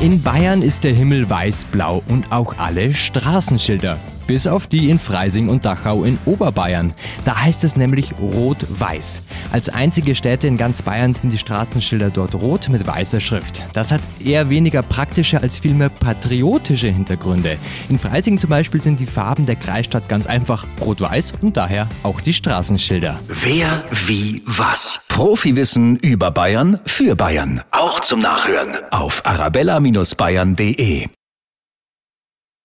In Bayern ist der Himmel weiß-blau und auch alle Straßenschilder. Bis auf die in Freising und Dachau in Oberbayern. Da heißt es nämlich rot-weiß. Als einzige Städte in ganz Bayern sind die Straßenschilder dort rot mit weißer Schrift. Das hat eher weniger praktische als vielmehr patriotische Hintergründe. In Freising zum Beispiel sind die Farben der Kreisstadt ganz einfach rot-weiß und daher auch die Straßenschilder. Wer, wie, was? Profiwissen über Bayern für Bayern. Auch zum Nachhören auf arabella-bayern.de.